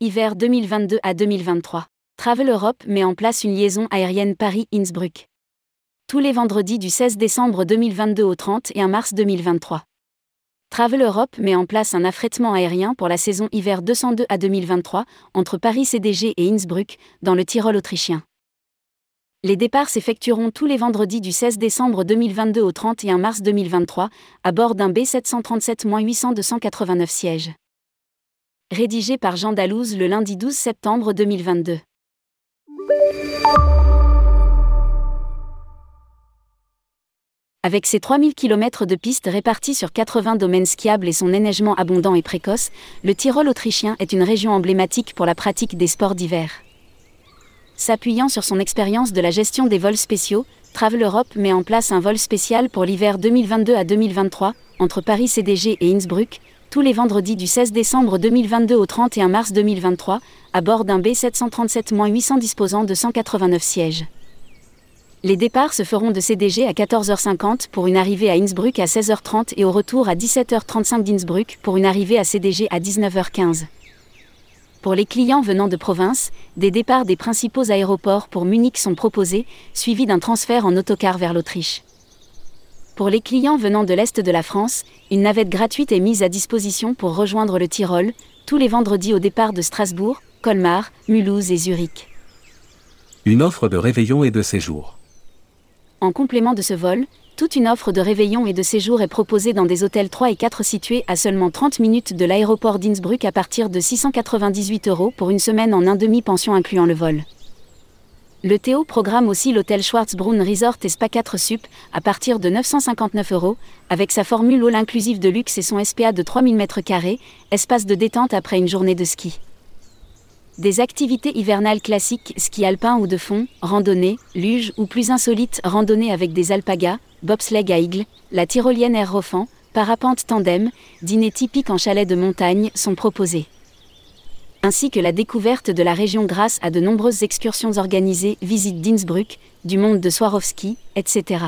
hiver 2022 à 2023. Travel Europe met en place une liaison aérienne Paris-Innsbruck. Tous les vendredis du 16 décembre 2022 au 31 mars 2023. Travel Europe met en place un affrètement aérien pour la saison hiver 202 à 2023 entre Paris CDG et Innsbruck, dans le Tyrol autrichien. Les départs s'effectueront tous les vendredis du 16 décembre 2022 au 31 mars 2023, à bord d'un B737-800 de 189 sièges. Rédigé par Jean Dalouse le lundi 12 septembre 2022. Avec ses 3000 km de pistes réparties sur 80 domaines skiables et son enneigement abondant et précoce, le Tyrol autrichien est une région emblématique pour la pratique des sports d'hiver. S'appuyant sur son expérience de la gestion des vols spéciaux, Travel Europe met en place un vol spécial pour l'hiver 2022 à 2023, entre Paris CDG et Innsbruck, tous les vendredis du 16 décembre 2022 au 31 mars 2023, à bord d'un B737-800 disposant de 189 sièges. Les départs se feront de CDG à 14h50 pour une arrivée à Innsbruck à 16h30 et au retour à 17h35 d'Innsbruck pour une arrivée à CDG à 19h15. Pour les clients venant de province, des départs des principaux aéroports pour Munich sont proposés, suivis d'un transfert en autocar vers l'Autriche. Pour les clients venant de l'Est de la France, une navette gratuite est mise à disposition pour rejoindre le Tyrol, tous les vendredis au départ de Strasbourg, Colmar, Mulhouse et Zurich. Une offre de réveillon et de séjour. En complément de ce vol, toute une offre de réveillon et de séjour est proposée dans des hôtels 3 et 4 situés à seulement 30 minutes de l'aéroport d'Innsbruck à partir de 698 euros pour une semaine en un demi-pension incluant le vol. Le Théo programme aussi l'hôtel Schwarzbrunn Resort et Spa 4 Sup à partir de 959 euros, avec sa formule all inclusive de luxe et son SPA de 3000 m2, espace de détente après une journée de ski. Des activités hivernales classiques, ski alpin ou de fond, randonnée, luge ou plus insolite, randonnée avec des alpagas, bobsleigh à aigle, la tyrolienne air rofant, parapente tandem, dîner typique en chalet de montagne sont proposés. Ainsi que la découverte de la région grâce à de nombreuses excursions organisées, visites d'Innsbruck, du monde de Swarovski, etc.